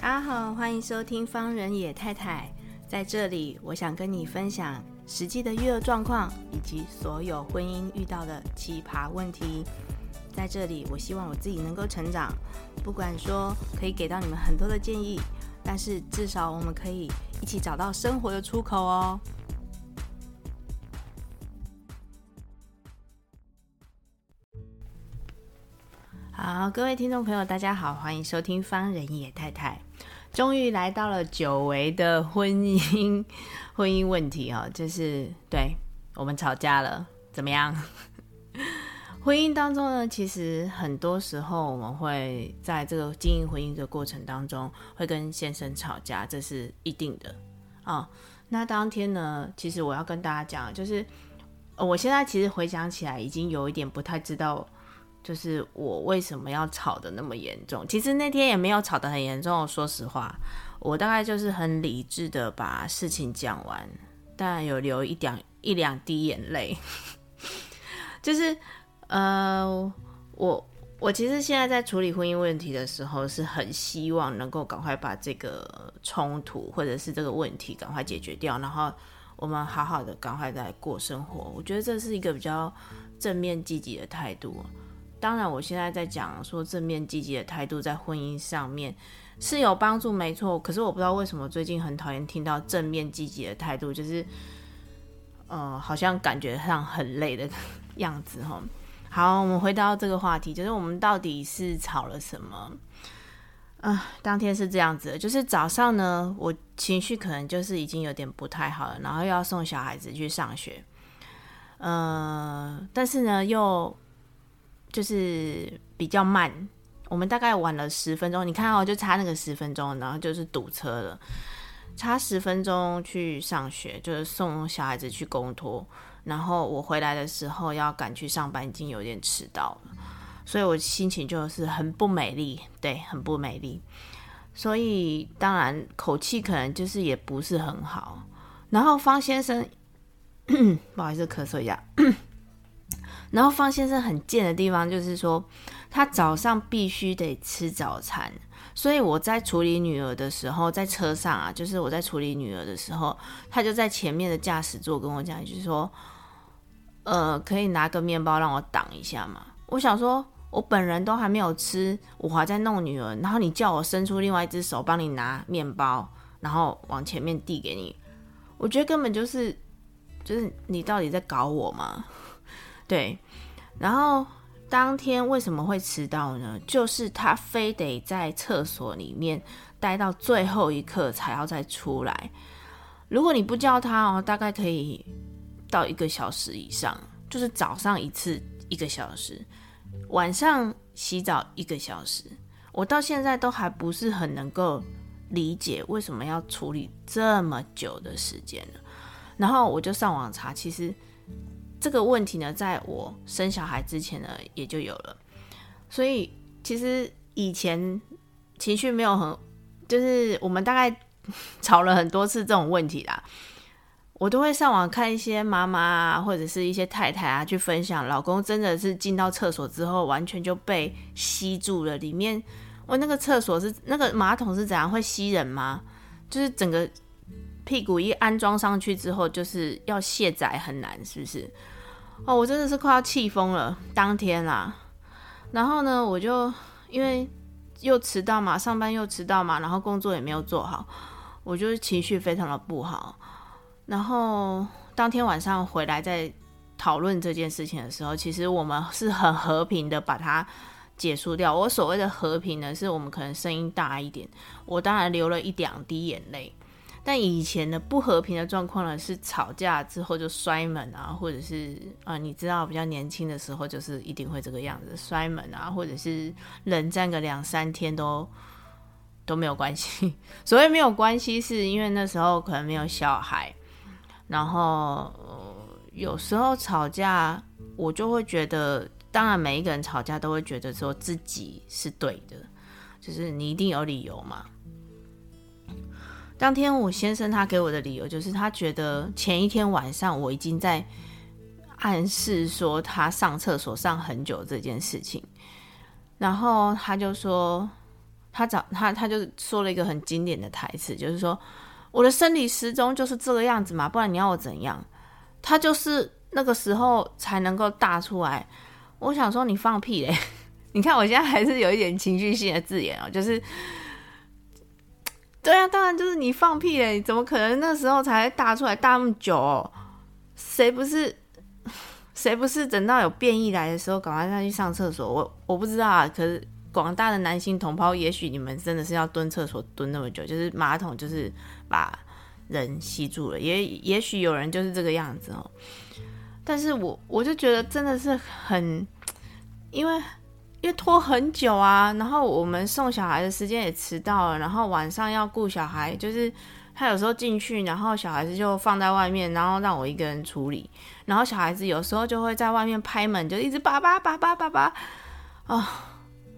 大家好，欢迎收听方人野太太。在这里，我想跟你分享实际的育儿状况，以及所有婚姻遇到的奇葩问题。在这里，我希望我自己能够成长，不管说可以给到你们很多的建议，但是至少我们可以一起找到生活的出口哦。好，各位听众朋友，大家好，欢迎收听方人野太太。终于来到了久违的婚姻 婚姻问题哦，就是对我们吵架了，怎么样？婚姻当中呢，其实很多时候我们会在这个经营婚姻的过程当中，会跟先生吵架，这是一定的啊、那当天呢，其实我要跟大家讲，就是我现在其实回想起来，已经有一点不太知道。就是我为什么要吵得那么严重？其实那天也没有吵得很严重。说实话，我大概就是很理智的把事情讲完，但有流一点一两滴眼泪。就是呃，我我其实现在在处理婚姻问题的时候，是很希望能够赶快把这个冲突或者是这个问题赶快解决掉，然后我们好好的赶快再过生活。我觉得这是一个比较正面积极的态度。当然，我现在在讲说正面积极的态度在婚姻上面是有帮助，没错。可是我不知道为什么最近很讨厌听到正面积极的态度，就是，呃，好像感觉上很累的 样子哈。好，我们回到这个话题，就是我们到底是吵了什么？啊、呃，当天是这样子，就是早上呢，我情绪可能就是已经有点不太好了，然后又要送小孩子去上学，呃，但是呢又。就是比较慢，我们大概晚了十分钟。你看哦，就差那个十分钟，然后就是堵车了，差十分钟去上学，就是送小孩子去公托，然后我回来的时候要赶去上班，已经有点迟到了，所以我心情就是很不美丽，对，很不美丽。所以当然口气可能就是也不是很好。然后方先生，不好意思，咳嗽一下。然后方先生很贱的地方就是说，他早上必须得吃早餐，所以我在处理女儿的时候，在车上啊，就是我在处理女儿的时候，他就在前面的驾驶座跟我讲，就是说，呃，可以拿个面包让我挡一下嘛。我想说，我本人都还没有吃，我还在弄女儿，然后你叫我伸出另外一只手帮你拿面包，然后往前面递给你，我觉得根本就是，就是你到底在搞我吗？对，然后当天为什么会迟到呢？就是他非得在厕所里面待到最后一刻才要再出来。如果你不叫他哦，大概可以到一个小时以上。就是早上一次一个小时，晚上洗澡一个小时。我到现在都还不是很能够理解为什么要处理这么久的时间呢？然后我就上网查，其实。这个问题呢，在我生小孩之前呢，也就有了。所以其实以前情绪没有很，就是我们大概 吵了很多次这种问题啦。我都会上网看一些妈妈啊，或者是一些太太啊，去分享老公真的是进到厕所之后，完全就被吸住了。里面我那个厕所是那个马桶是怎样会吸人吗？就是整个。屁股一安装上去之后，就是要卸载很难，是不是？哦，我真的是快要气疯了。当天啊，然后呢，我就因为又迟到嘛，上班又迟到嘛，然后工作也没有做好，我就情绪非常的不好。然后当天晚上回来再讨论这件事情的时候，其实我们是很和平的把它结束掉。我所谓的和平呢，是我们可能声音大一点，我当然流了一两滴眼泪。但以前的不和平的状况呢，是吵架之后就摔门啊，或者是啊、你知道比较年轻的时候，就是一定会这个样子，摔门啊，或者是冷战个两三天都都没有关系。所谓没有关系，是因为那时候可能没有小孩，然后、有时候吵架，我就会觉得，当然每一个人吵架都会觉得说自己是对的，就是你一定有理由嘛。当天我先生他给我的理由就是他觉得前一天晚上我已经在暗示说他上厕所上很久这件事情，然后他就说他找他他就说了一个很经典的台词，就是说我的生理时钟就是这个样子嘛，不然你要我怎样？他就是那个时候才能够大出来。我想说你放屁嘞！你看我现在还是有一点情绪性的字眼哦，就是对啊，当然就是你放屁嘞！怎么可能那时候才大出来大那么久哦？谁不是谁不是等到有变异来的时候赶快再去上厕所？我我不知道啊，可是广大的男性同胞，也许你们真的是要蹲厕所蹲那么久，就是马桶就是把人吸住了，也也许有人就是这个样子哦。但是我我就觉得真的是很，因为因为拖很久啊，然后我们送小孩的时间也迟到了，然后晚上要顾小孩，就是他有时候进去，然后小孩子就放在外面，然后让我一个人处理，然后小孩子有时候就会在外面拍门，就一直叭叭叭叭叭叭，哦，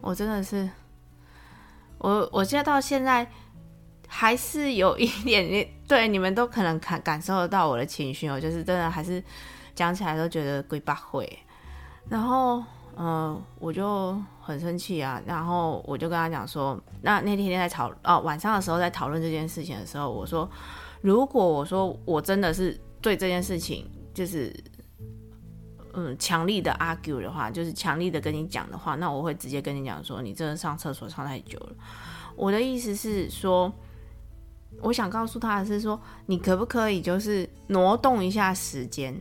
我真的是，我我现在到现在还是有一点点，对你们都可能感感受得到我的情绪，我就是真的还是。讲起来都觉得鬼八会，然后嗯、我就很生气啊，然后我就跟他讲说，那那天在讨哦晚上的时候在讨论这件事情的时候，我说，如果我说我真的是对这件事情就是嗯强力的 argue 的话，就是强力的跟你讲的话，那我会直接跟你讲说，你真的上厕所上太久了。我的意思是说，我想告诉他的是说，你可不可以就是挪动一下时间？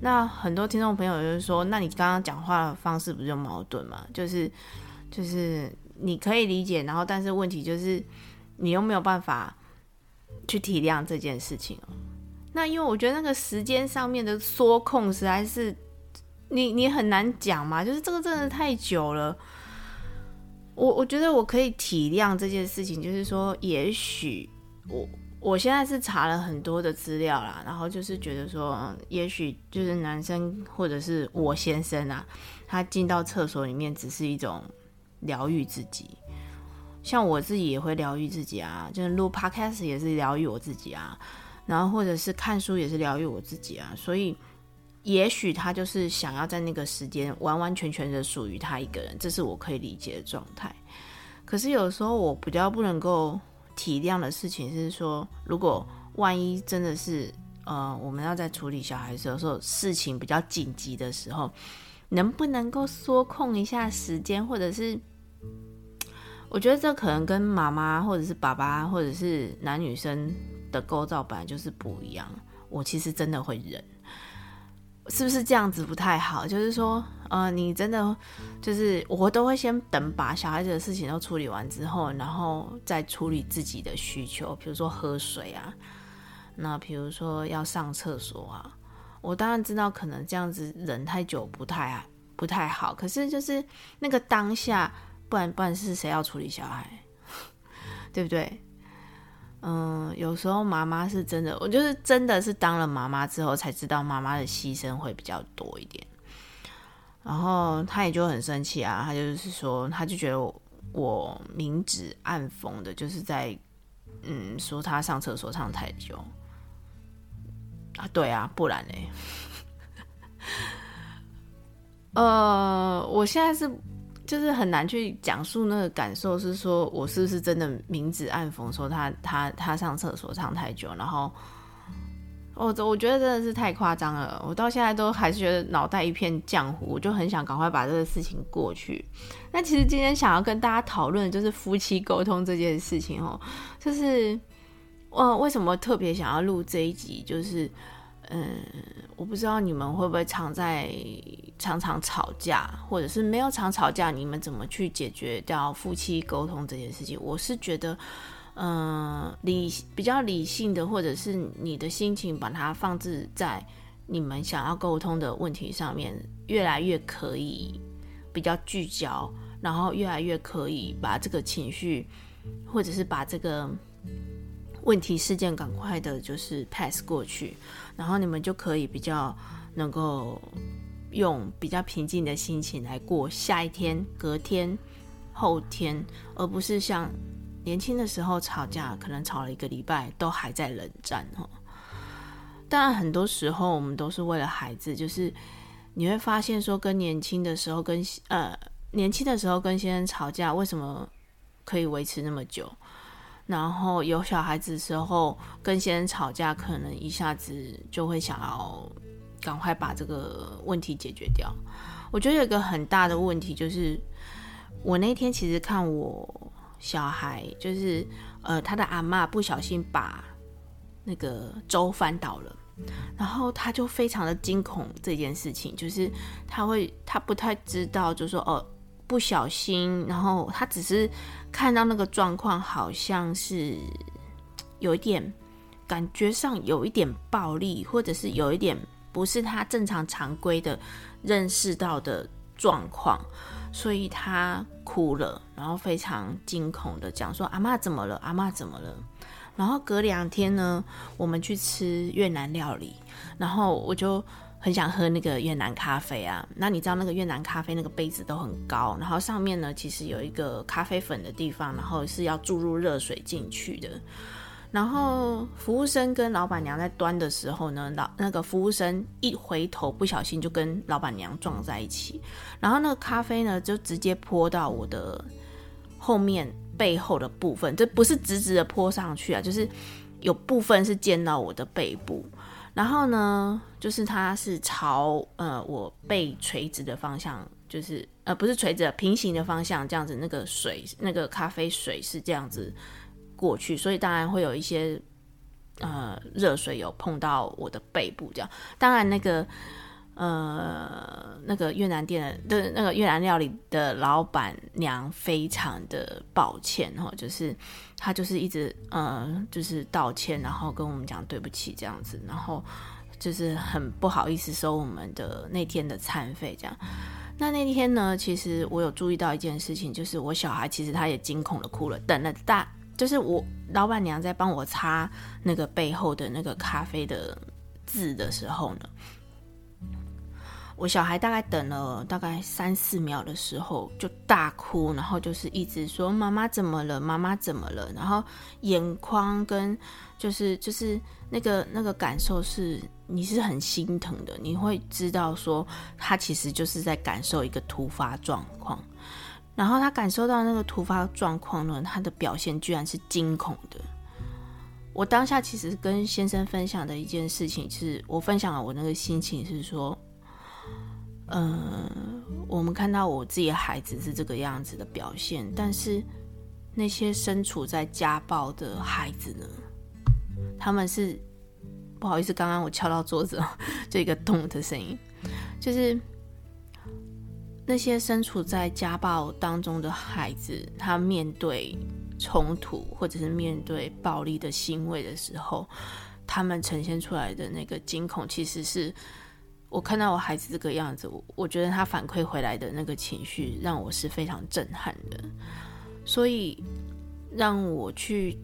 那很多听众朋友就是说，那你刚刚讲话的方式不是就矛盾吗？就是就是你可以理解，然后但是问题就是你又没有办法去体谅这件事情哦。那因为我觉得那个时间上面的缩控实在是你你很难讲嘛，就是这个真的太久了。我我觉得我可以体谅这件事情，就是说也许我。我现在是查了很多的资料啦，然后就是觉得说，也许就是男生或者是我先生啊，他进到厕所里面只是一种疗愈自己，像我自己也会疗愈自己啊，就是录 podcast 也是疗愈我自己啊，然后或者是看书也是疗愈我自己啊，所以也许他就是想要在那个时间完完全全的属于他一个人，这是我可以理解的状态。可是有时候我比较不能够。体谅的事情是说，如果万一真的是呃，我们要在处理小孩的时候，事情比较紧急的时候，能不能够缩控一下时间，或者是我觉得这可能跟妈妈或者是爸爸或者是男女生的构造本来就是不一样。我其实真的会忍。是不是这样子不太好？就是说，呃，你真的就是我都会先等把小孩子的事情都处理完之后，然后再处理自己的需求，比如说喝水啊，那比如说要上厕所啊。我当然知道可能这样子忍太久不太不太好，可是就是那个当下，不然不然是谁要处理小孩，对不对？嗯，有时候妈妈是真的，我就是真的是当了妈妈之后才知道妈妈的牺牲会比较多一点。然后他也就很生气啊，他就是说，他就觉得我，明指暗讽的，就是在嗯说他上厕所上太久啊，对啊，不然嘞，呃，我现在是。就是很难去讲述那个感受，是说我是不是真的明指暗讽，说他他他上厕所上太久，然后我我觉得真的是太夸张了，我到现在都还是觉得脑袋一片浆糊，我就很想赶快把这个事情过去。那其实今天想要跟大家讨论就是夫妻沟通这件事情哦，就是我为什么特别想要录这一集，就是。嗯，我不知道你们会不会常在常常吵架，或者是没有常吵架，你们怎么去解决掉夫妻沟通这件事情？我是觉得，嗯，理比较理性的，或者是你的心情把它放置在你们想要沟通的问题上面，越来越可以比较聚焦，然后越来越可以把这个情绪，或者是把这个。问题事件赶快的，就是 pass 过去，然后你们就可以比较能够用比较平静的心情来过下一天、隔天、后天，而不是像年轻的时候吵架，可能吵了一个礼拜都还在冷战哈。当然，很多时候我们都是为了孩子，就是你会发现说，跟年轻的时候跟呃年轻的时候跟先生吵架，为什么？可以维持那么久。然后有小孩子的时候，跟先生吵架，可能一下子就会想要赶快把这个问题解决掉。我觉得有一个很大的问题就是，我那天其实看我小孩，就是呃他的阿妈不小心把那个粥翻倒了，然后他就非常的惊恐这件事情，就是他会他不太知道，就是说哦。不小心，然后他只是看到那个状况，好像是有一点感觉上有一点暴力，或者是有一点不是他正常常规的认识到的状况，所以他哭了，然后非常惊恐的讲说：“阿嬷怎么了？阿嬷怎么了？”然后隔两天呢，我们去吃越南料理，然后我就。很想喝那个越南咖啡啊，那你知道那个越南咖啡那个杯子都很高，然后上面呢其实有一个咖啡粉的地方，然后是要注入热水进去的。然后服务生跟老板娘在端的时候呢，老那个服务生一回头不小心就跟老板娘撞在一起，然后那个咖啡呢就直接泼到我的后面背后的部分，这不是直直的泼上去啊，就是有部分是溅到我的背部。然后呢，就是它是朝呃我背垂直的方向，就是呃不是垂直平行的方向，这样子那个水那个咖啡水是这样子过去，所以当然会有一些呃热水有碰到我的背部这样。当然那个呃那个越南店的那个越南料理的老板娘非常的抱歉哈，就是。她就是一直呃，就是道歉，然后跟我们讲对不起这样子，然后就是很不好意思收我们的那天的餐费这样。那那天呢，其实我有注意到一件事情，就是我小孩其实他也惊恐的哭了。等了大，就是我老板娘在帮我擦那个背后的那个咖啡的字的时候呢。我小孩大概等了大概三四秒的时候就大哭，然后就是一直说妈妈怎么了，妈妈怎么了，然后眼眶跟就是就是那个那个感受是你是很心疼的，你会知道说他其实就是在感受一个突发状况，然后他感受到那个突发状况呢，他的表现居然是惊恐的。我当下其实跟先生分享的一件事情是，我分享了我那个心情是说。嗯，我们看到我自己的孩子是这个样子的表现，但是那些身处在家暴的孩子呢？他们是不好意思，刚刚我敲到桌子，这个咚的声音，就是那些身处在家暴当中的孩子，他面对冲突或者是面对暴力的行为的时候，他们呈现出来的那个惊恐，其实是。我看到我孩子这个样子，我我觉得他反馈回来的那个情绪让我是非常震撼的，所以让我去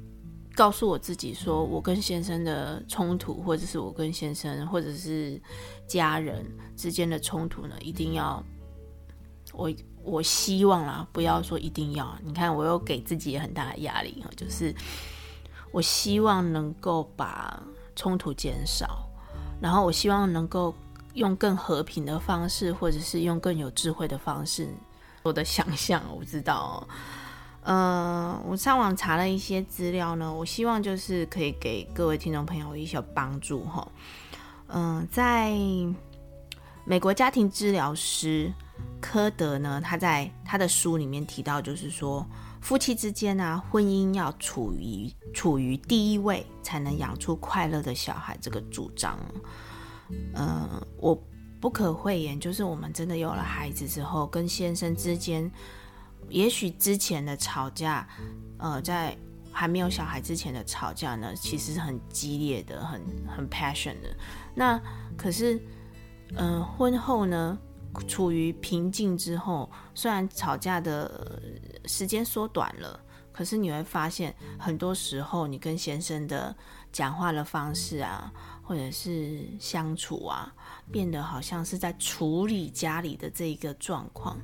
告诉我自己说，我跟先生的冲突，或者是我跟先生或者是家人之间的冲突呢，一定要我我希望啦，不要说一定要。你看，我又给自己很大的压力，就是我希望能够把冲突减少，然后我希望能够。用更和平的方式，或者是用更有智慧的方式，我的想象我不知道。呃，我上网查了一些资料呢，我希望就是可以给各位听众朋友一些帮助哈。嗯、在美国家庭治疗师科德呢，他在他的书里面提到，就是说夫妻之间啊，婚姻要处于处于第一位，才能养出快乐的小孩，这个主张。嗯，我不可讳言，就是我们真的有了孩子之后，跟先生之间，也许之前的吵架，呃，在还没有小孩之前的吵架呢，其实是很激烈的，很很 passion 的。那可是，嗯、婚后呢，处于平静之后，虽然吵架的时间缩短了，可是你会发现，很多时候你跟先生的讲话的方式啊。或者是相处啊，变得好像是在处理家里的这一个状况。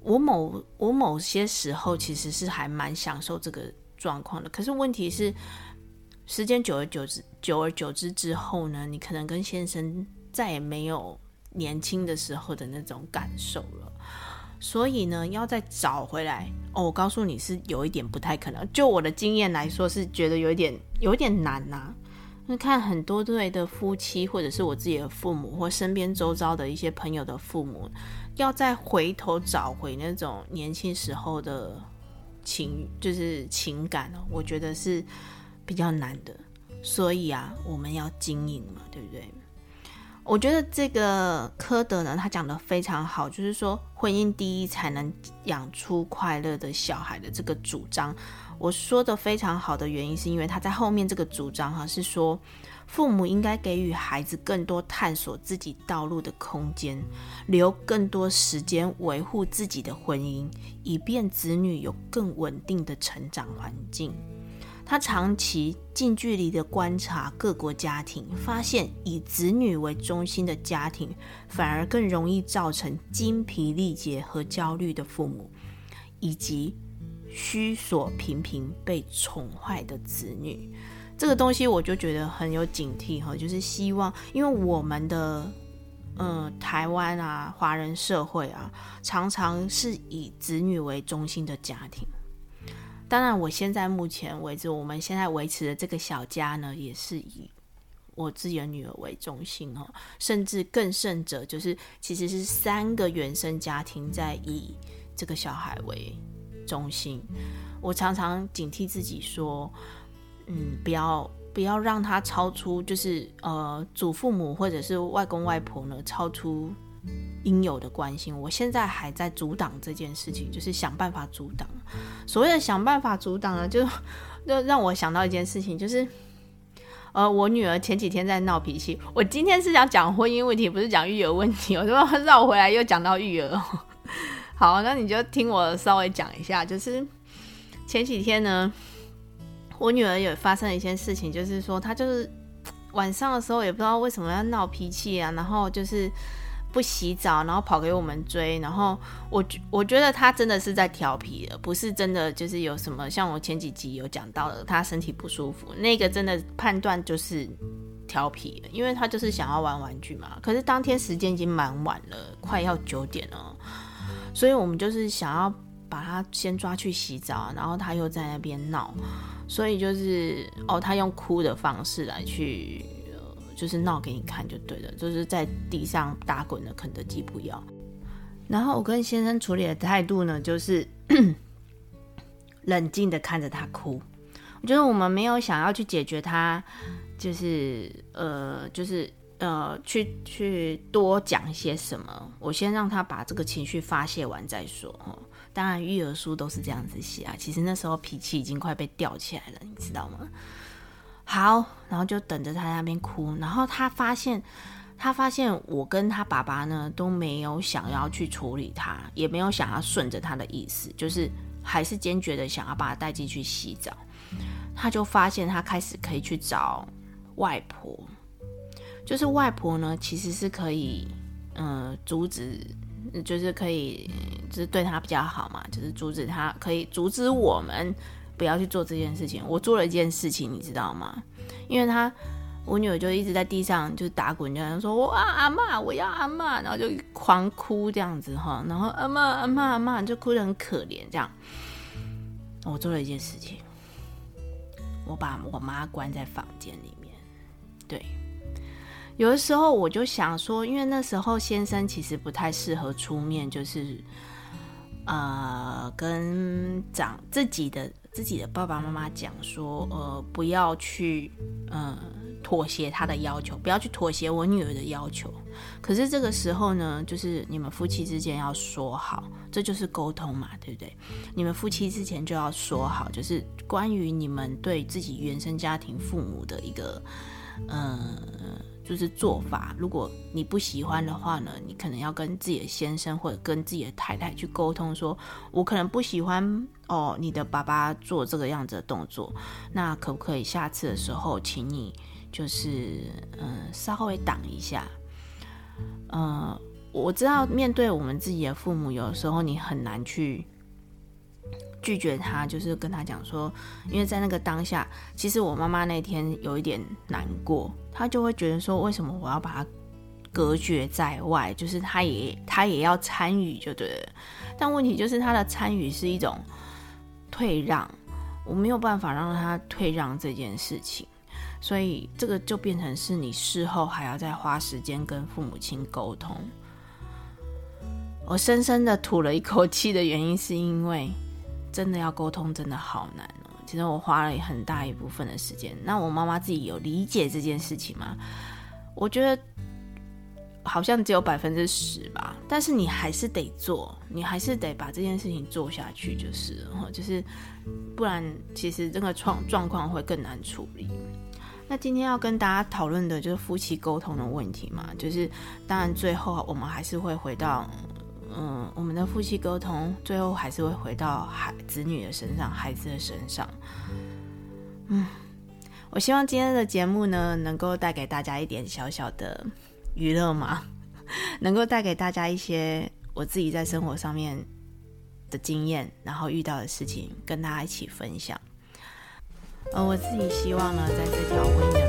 我某我某些时候其实是还蛮享受这个状况的，可是问题是，时间久而久之，久而久之之后呢，你可能跟先生再也没有年轻的时候的那种感受了。所以呢，要再找回来哦，我告诉你是有一点不太可能。就我的经验来说，是觉得有一点有一点难呐、那看很多对的夫妻，或者是我自己的父母，或身边周遭的一些朋友的父母，要再回头找回那种年轻时候的情，就是情感哦，我觉得是比较难的。所以啊，我们要经营嘛，对不对？我觉得这个科德呢，他讲得非常好，就是说婚姻第一才能养出快乐的小孩的这个主张。我说的非常好的原因，是因为他在后面这个主张哈，是说父母应该给予孩子更多探索自己道路的空间，留更多时间维护自己的婚姻，以便子女有更稳定的成长环境。他长期近距离的观察各国家庭，发现以子女为中心的家庭，反而更容易造成精疲力竭和焦虑的父母，以及需索频频被宠坏的子女。这个东西我就觉得很有警惕哈，就是希望，因为我们的呃台湾啊，华人社会啊，常常是以子女为中心的家庭。当然，我现在目前为止，我们现在维持的这个小家呢，也是以我自己的女儿为中心哦，甚至更甚者，就是其实是三个原生家庭在以这个小孩为中心。我常常警惕自己说，嗯，不要不要让他超出，就是呃，祖父母或者是外公外婆呢，超出。应有的关心，我现在还在阻挡这件事情，就是想办法阻挡。所谓的想办法阻挡呢，就就让我想到一件事情，就是呃，我女儿前几天在闹脾气。我今天是想讲婚姻问题，不是讲育儿问题，我就绕回来又讲到育儿。好，那你就听我稍微讲一下，就是前几天呢，我女儿有发生了一件事情，就是说她就是晚上的时候也不知道为什么要闹脾气啊，然后就是。不洗澡，然后跑给我们追，然后我我觉得她真的是在调皮的，不是真的就是有什么像我前几集有讲到的，她身体不舒服，那个真的判断就是调皮，因为他就是想要玩玩具嘛。可是当天时间已经蛮晚了，快要九点了，所以我们就是想要把他先抓去洗澡，然后他又在那边闹，所以就是哦，他用哭的方式来去。就是闹给你看就对了，就是在地上打滚的肯德基不要。然后我跟先生处理的态度呢，就是冷静的看着他哭。我觉得我们没有想要去解决他，就是呃，就是呃，去去多讲些什么。我先让他把这个情绪发泄完再说。哦当然育儿书都是这样子写啊。其实那时候脾气已经快被吊起来了，你知道吗？好，然后就等着他那边哭，然后他发现，他发现我跟他爸爸呢都没有想要去处理他，也没有想要顺着他的意思，就是还是坚决的想要把他带进去洗澡。他就发现他开始可以去找外婆，就是外婆呢其实是可以，嗯、阻止，就是可以，就是对他比较好嘛，就是阻止他，可以阻止我们。不要去做这件事情。我做了一件事情，你知道吗？因为他，我女儿就一直在地上就是打滚，就在说：“我阿嬷，我要阿嬷。”然后就狂哭这样子哈。然后阿嬷，阿嬷，阿嬷就哭得很可怜这样。我做了一件事情，我把我妈关在房间里面。对，有的时候我就想说，因为那时候先生其实不太适合出面，就是呃，跟长自己的。自己的爸爸妈妈讲说，呃，不要去，呃，妥协他的要求，不要去妥协我女儿的要求。可是这个时候呢，就是你们夫妻之间要说好，这就是沟通嘛，对不对？你们夫妻之前就要说好，就是关于你们对自己原生家庭父母的一个，呃。就是做法，如果你不喜欢的话呢，你可能要跟自己的先生或者跟自己的太太去沟通说，我可能不喜欢哦，你的爸爸做这个样子的动作，那可不可以下次的时候，请你就是嗯、稍微挡一下，嗯、我知道面对我们自己的父母，有时候你很难去。拒绝他，就是跟他讲说，因为在那个当下，其实我妈妈那天有一点难过，她就会觉得说，为什么我要把他隔绝在外，就是他也他也要参与就对了。但问题就是他的参与是一种退让，我没有办法让他退让这件事情，所以这个就变成是你事后还要再花时间跟父母亲沟通。我深深的吐了一口气的原因，是因为真的要沟通真的好难哦。其实我花了很大一部分的时间。那我妈妈自己有理解这件事情吗？我觉得好像只有百分之十吧。但是你还是得做，你还是得把这件事情做下去，就是，就是不然其实这个状状况会更难处理。那今天要跟大家讨论的就是夫妻沟通的问题嘛，就是当然最后我们还是会回到。嗯，我们的夫妻沟通最后还是会回到孩子女的身上，孩子的身上。嗯，我希望今天的节目呢，能够带给大家一点小小的娱乐嘛，能够带给大家一些我自己在生活上面的经验，然后遇到的事情，跟大家一起分享。呃，我自己希望呢，在这条婚姻的路